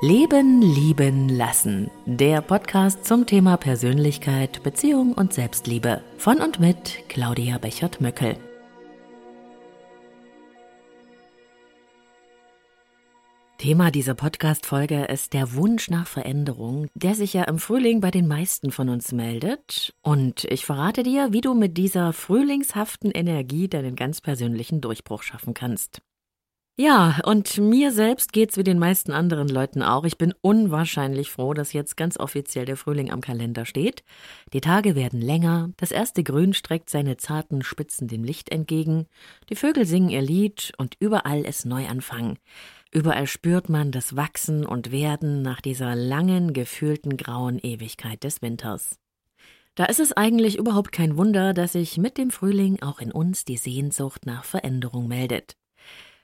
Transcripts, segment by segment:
Leben, lieben, lassen. Der Podcast zum Thema Persönlichkeit, Beziehung und Selbstliebe. Von und mit Claudia Bechert-Möckel. Thema dieser Podcast-Folge ist der Wunsch nach Veränderung, der sich ja im Frühling bei den meisten von uns meldet. Und ich verrate dir, wie du mit dieser frühlingshaften Energie deinen ganz persönlichen Durchbruch schaffen kannst. Ja, und mir selbst geht's wie den meisten anderen Leuten auch. Ich bin unwahrscheinlich froh, dass jetzt ganz offiziell der Frühling am Kalender steht. Die Tage werden länger, das erste Grün streckt seine zarten Spitzen dem Licht entgegen, die Vögel singen ihr Lied und überall ist Neuanfang. Überall spürt man das Wachsen und Werden nach dieser langen, gefühlten grauen Ewigkeit des Winters. Da ist es eigentlich überhaupt kein Wunder, dass sich mit dem Frühling auch in uns die Sehnsucht nach Veränderung meldet.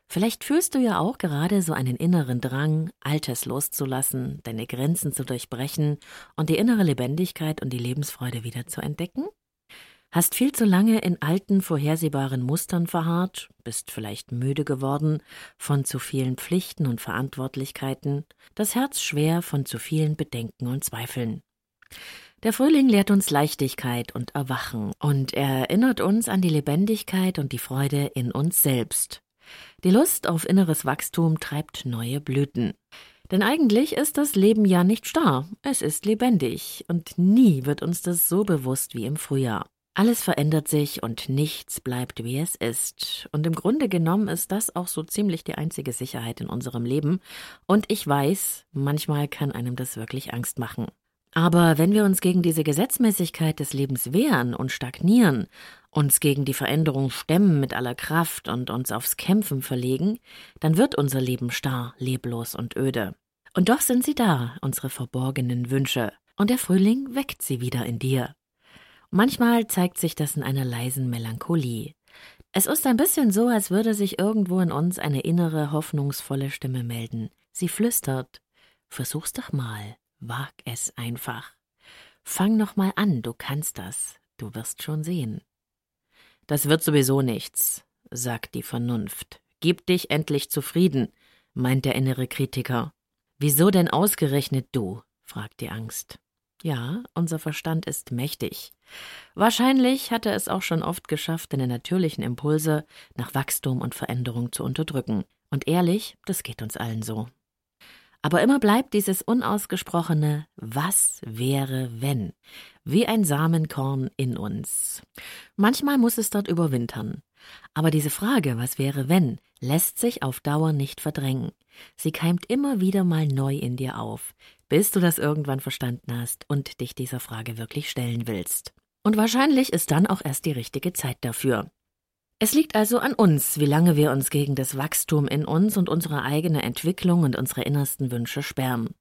Vielleicht fühlst du ja auch gerade so einen inneren Drang, Altes loszulassen, deine Grenzen zu durchbrechen und die innere Lebendigkeit und die Lebensfreude wieder zu entdecken? Hast viel zu lange in alten, vorhersehbaren Mustern verharrt, bist vielleicht müde geworden von zu vielen Pflichten und Verantwortlichkeiten, das Herz schwer von zu vielen Bedenken und Zweifeln. Der Frühling lehrt uns Leichtigkeit und Erwachen und er erinnert uns an die Lebendigkeit und die Freude in uns selbst. Die Lust auf inneres Wachstum treibt neue Blüten. Denn eigentlich ist das Leben ja nicht starr, es ist lebendig, und nie wird uns das so bewusst wie im Frühjahr. Alles verändert sich und nichts bleibt wie es ist. Und im Grunde genommen ist das auch so ziemlich die einzige Sicherheit in unserem Leben. Und ich weiß, manchmal kann einem das wirklich Angst machen. Aber wenn wir uns gegen diese Gesetzmäßigkeit des Lebens wehren und stagnieren, uns gegen die Veränderung stemmen mit aller Kraft und uns aufs Kämpfen verlegen, dann wird unser Leben starr, leblos und öde. Und doch sind sie da, unsere verborgenen Wünsche, und der Frühling weckt sie wieder in dir. Manchmal zeigt sich das in einer leisen Melancholie. Es ist ein bisschen so, als würde sich irgendwo in uns eine innere, hoffnungsvolle Stimme melden. Sie flüstert Versuch's doch mal. Wag es einfach. Fang noch mal an, du kannst das. Du wirst schon sehen. Das wird sowieso nichts, sagt die Vernunft. Gib dich endlich zufrieden, meint der innere Kritiker. Wieso denn ausgerechnet du? fragt die Angst. Ja, unser Verstand ist mächtig. Wahrscheinlich hat er es auch schon oft geschafft, deine natürlichen Impulse nach Wachstum und Veränderung zu unterdrücken. Und ehrlich, das geht uns allen so. Aber immer bleibt dieses unausgesprochene Was wäre wenn, wie ein Samenkorn in uns. Manchmal muss es dort überwintern. Aber diese Frage, was wäre wenn, lässt sich auf Dauer nicht verdrängen. Sie keimt immer wieder mal neu in dir auf, bis du das irgendwann verstanden hast und dich dieser Frage wirklich stellen willst. Und wahrscheinlich ist dann auch erst die richtige Zeit dafür. Es liegt also an uns, wie lange wir uns gegen das Wachstum in uns und unsere eigene Entwicklung und unsere innersten Wünsche sperren.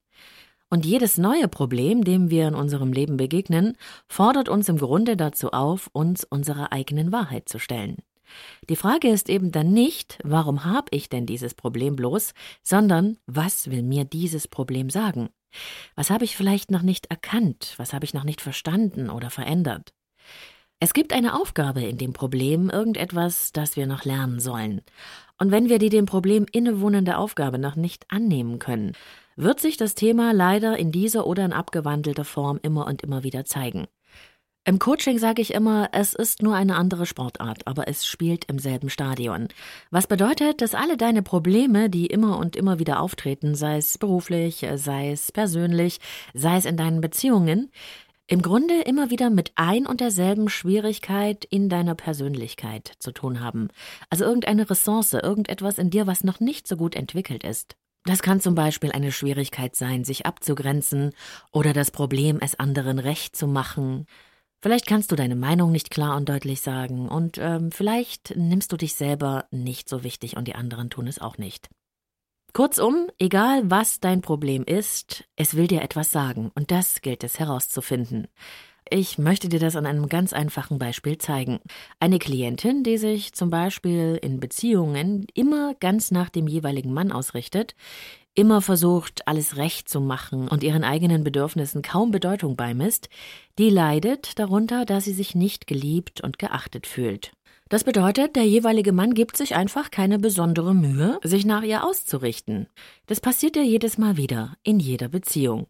Und jedes neue Problem, dem wir in unserem Leben begegnen, fordert uns im Grunde dazu auf, uns unserer eigenen Wahrheit zu stellen. Die Frage ist eben dann nicht, warum habe ich denn dieses Problem bloß, sondern was will mir dieses Problem sagen? Was habe ich vielleicht noch nicht erkannt? Was habe ich noch nicht verstanden oder verändert? Es gibt eine Aufgabe in dem Problem, irgendetwas, das wir noch lernen sollen. Und wenn wir die dem Problem innewohnende Aufgabe noch nicht annehmen können, wird sich das Thema leider in dieser oder in abgewandelter Form immer und immer wieder zeigen. Im Coaching sage ich immer, es ist nur eine andere Sportart, aber es spielt im selben Stadion. Was bedeutet, dass alle deine Probleme, die immer und immer wieder auftreten, sei es beruflich, sei es persönlich, sei es in deinen Beziehungen, im Grunde immer wieder mit ein und derselben Schwierigkeit in deiner Persönlichkeit zu tun haben. Also irgendeine Ressource, irgendetwas in dir, was noch nicht so gut entwickelt ist. Das kann zum Beispiel eine Schwierigkeit sein, sich abzugrenzen oder das Problem, es anderen recht zu machen. Vielleicht kannst du deine Meinung nicht klar und deutlich sagen und ähm, vielleicht nimmst du dich selber nicht so wichtig und die anderen tun es auch nicht. Kurzum, egal was dein Problem ist, es will dir etwas sagen und das gilt es herauszufinden. Ich möchte dir das an einem ganz einfachen Beispiel zeigen. Eine Klientin, die sich zum Beispiel in Beziehungen immer ganz nach dem jeweiligen Mann ausrichtet, immer versucht, alles recht zu machen und ihren eigenen Bedürfnissen kaum Bedeutung beimisst, die leidet darunter, dass sie sich nicht geliebt und geachtet fühlt. Das bedeutet, der jeweilige Mann gibt sich einfach keine besondere Mühe, sich nach ihr auszurichten. Das passiert ja jedes Mal wieder, in jeder Beziehung.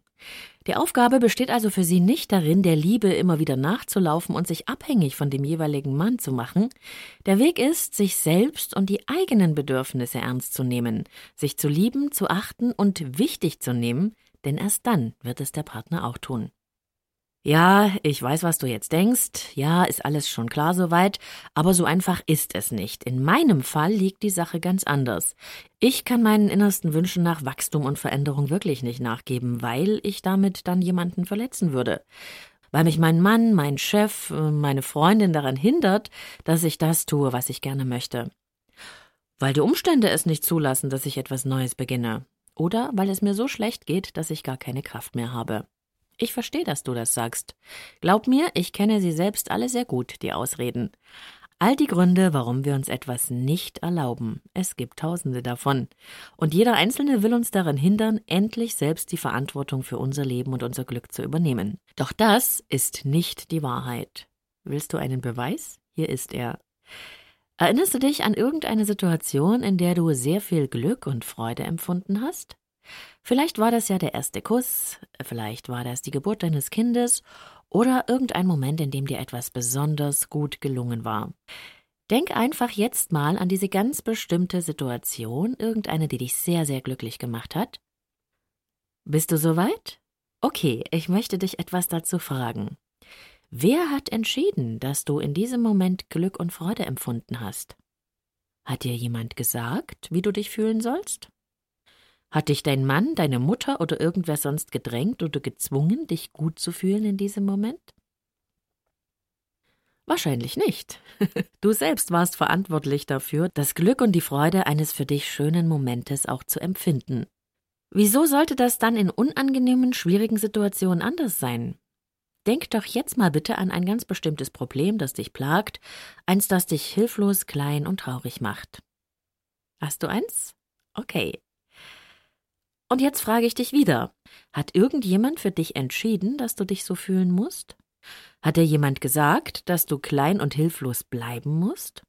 Die Aufgabe besteht also für sie nicht darin, der Liebe immer wieder nachzulaufen und sich abhängig von dem jeweiligen Mann zu machen. Der Weg ist, sich selbst und die eigenen Bedürfnisse ernst zu nehmen, sich zu lieben, zu achten und wichtig zu nehmen, denn erst dann wird es der Partner auch tun. Ja, ich weiß, was du jetzt denkst. Ja, ist alles schon klar soweit. Aber so einfach ist es nicht. In meinem Fall liegt die Sache ganz anders. Ich kann meinen innersten Wünschen nach Wachstum und Veränderung wirklich nicht nachgeben, weil ich damit dann jemanden verletzen würde. Weil mich mein Mann, mein Chef, meine Freundin daran hindert, dass ich das tue, was ich gerne möchte. Weil die Umstände es nicht zulassen, dass ich etwas Neues beginne. Oder weil es mir so schlecht geht, dass ich gar keine Kraft mehr habe. Ich verstehe, dass du das sagst. Glaub mir, ich kenne sie selbst alle sehr gut, die Ausreden. All die Gründe, warum wir uns etwas nicht erlauben. Es gibt tausende davon. Und jeder Einzelne will uns daran hindern, endlich selbst die Verantwortung für unser Leben und unser Glück zu übernehmen. Doch das ist nicht die Wahrheit. Willst du einen Beweis? Hier ist er. Erinnerst du dich an irgendeine Situation, in der du sehr viel Glück und Freude empfunden hast? Vielleicht war das ja der erste Kuss, vielleicht war das die Geburt deines Kindes oder irgendein Moment, in dem dir etwas besonders gut gelungen war. Denk einfach jetzt mal an diese ganz bestimmte Situation, irgendeine, die dich sehr, sehr glücklich gemacht hat. Bist du soweit? Okay, ich möchte dich etwas dazu fragen. Wer hat entschieden, dass du in diesem Moment Glück und Freude empfunden hast? Hat dir jemand gesagt, wie du dich fühlen sollst? Hat dich dein Mann, deine Mutter oder irgendwer sonst gedrängt oder gezwungen, dich gut zu fühlen in diesem Moment? Wahrscheinlich nicht. Du selbst warst verantwortlich dafür, das Glück und die Freude eines für dich schönen Momentes auch zu empfinden. Wieso sollte das dann in unangenehmen, schwierigen Situationen anders sein? Denk doch jetzt mal bitte an ein ganz bestimmtes Problem, das dich plagt, eins, das dich hilflos, klein und traurig macht. Hast du eins? Okay, und jetzt frage ich dich wieder. Hat irgendjemand für dich entschieden, dass du dich so fühlen musst? Hat dir jemand gesagt, dass du klein und hilflos bleiben musst?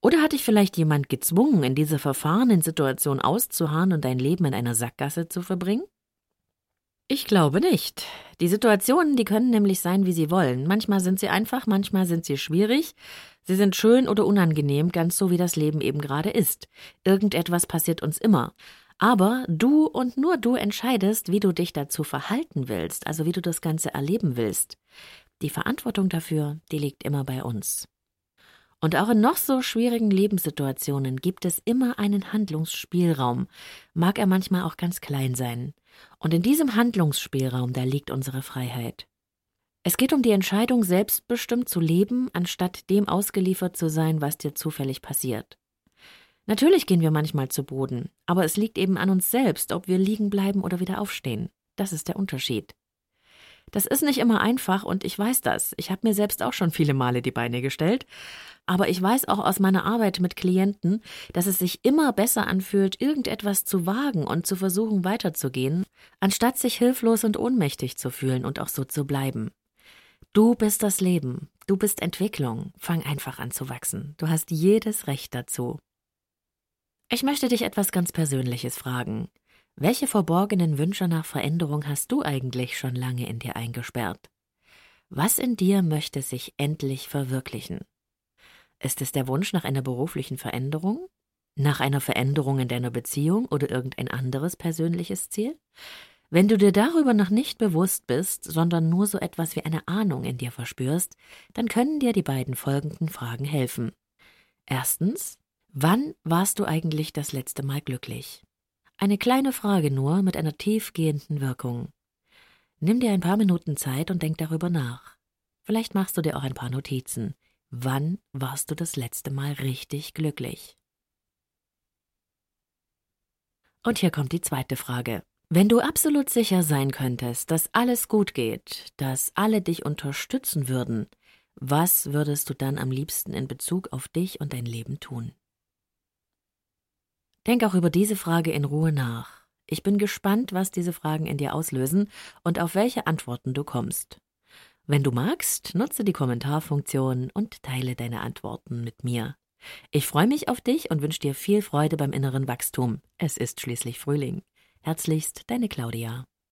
Oder hat dich vielleicht jemand gezwungen, in dieser verfahrenen Situation auszuharren und dein Leben in einer Sackgasse zu verbringen? Ich glaube nicht. Die Situationen, die können nämlich sein, wie sie wollen. Manchmal sind sie einfach, manchmal sind sie schwierig. Sie sind schön oder unangenehm, ganz so wie das Leben eben gerade ist. Irgendetwas passiert uns immer. Aber du und nur du entscheidest, wie du dich dazu verhalten willst, also wie du das Ganze erleben willst. Die Verantwortung dafür, die liegt immer bei uns. Und auch in noch so schwierigen Lebenssituationen gibt es immer einen Handlungsspielraum, mag er manchmal auch ganz klein sein. Und in diesem Handlungsspielraum, da liegt unsere Freiheit. Es geht um die Entscheidung, selbstbestimmt zu leben, anstatt dem ausgeliefert zu sein, was dir zufällig passiert. Natürlich gehen wir manchmal zu Boden, aber es liegt eben an uns selbst, ob wir liegen bleiben oder wieder aufstehen. Das ist der Unterschied. Das ist nicht immer einfach und ich weiß das. Ich habe mir selbst auch schon viele Male die Beine gestellt. Aber ich weiß auch aus meiner Arbeit mit Klienten, dass es sich immer besser anfühlt, irgendetwas zu wagen und zu versuchen weiterzugehen, anstatt sich hilflos und ohnmächtig zu fühlen und auch so zu bleiben. Du bist das Leben. Du bist Entwicklung. Fang einfach an zu wachsen. Du hast jedes Recht dazu. Ich möchte dich etwas ganz Persönliches fragen. Welche verborgenen Wünsche nach Veränderung hast du eigentlich schon lange in dir eingesperrt? Was in dir möchte sich endlich verwirklichen? Ist es der Wunsch nach einer beruflichen Veränderung? Nach einer Veränderung in deiner Beziehung oder irgendein anderes persönliches Ziel? Wenn du dir darüber noch nicht bewusst bist, sondern nur so etwas wie eine Ahnung in dir verspürst, dann können dir die beiden folgenden Fragen helfen. Erstens, Wann warst du eigentlich das letzte Mal glücklich? Eine kleine Frage nur mit einer tiefgehenden Wirkung. Nimm dir ein paar Minuten Zeit und denk darüber nach. Vielleicht machst du dir auch ein paar Notizen. Wann warst du das letzte Mal richtig glücklich? Und hier kommt die zweite Frage. Wenn du absolut sicher sein könntest, dass alles gut geht, dass alle dich unterstützen würden, was würdest du dann am liebsten in Bezug auf dich und dein Leben tun? Denk auch über diese Frage in Ruhe nach. Ich bin gespannt, was diese Fragen in dir auslösen und auf welche Antworten du kommst. Wenn du magst, nutze die Kommentarfunktion und teile deine Antworten mit mir. Ich freue mich auf dich und wünsche dir viel Freude beim inneren Wachstum. Es ist schließlich Frühling. Herzlichst, deine Claudia.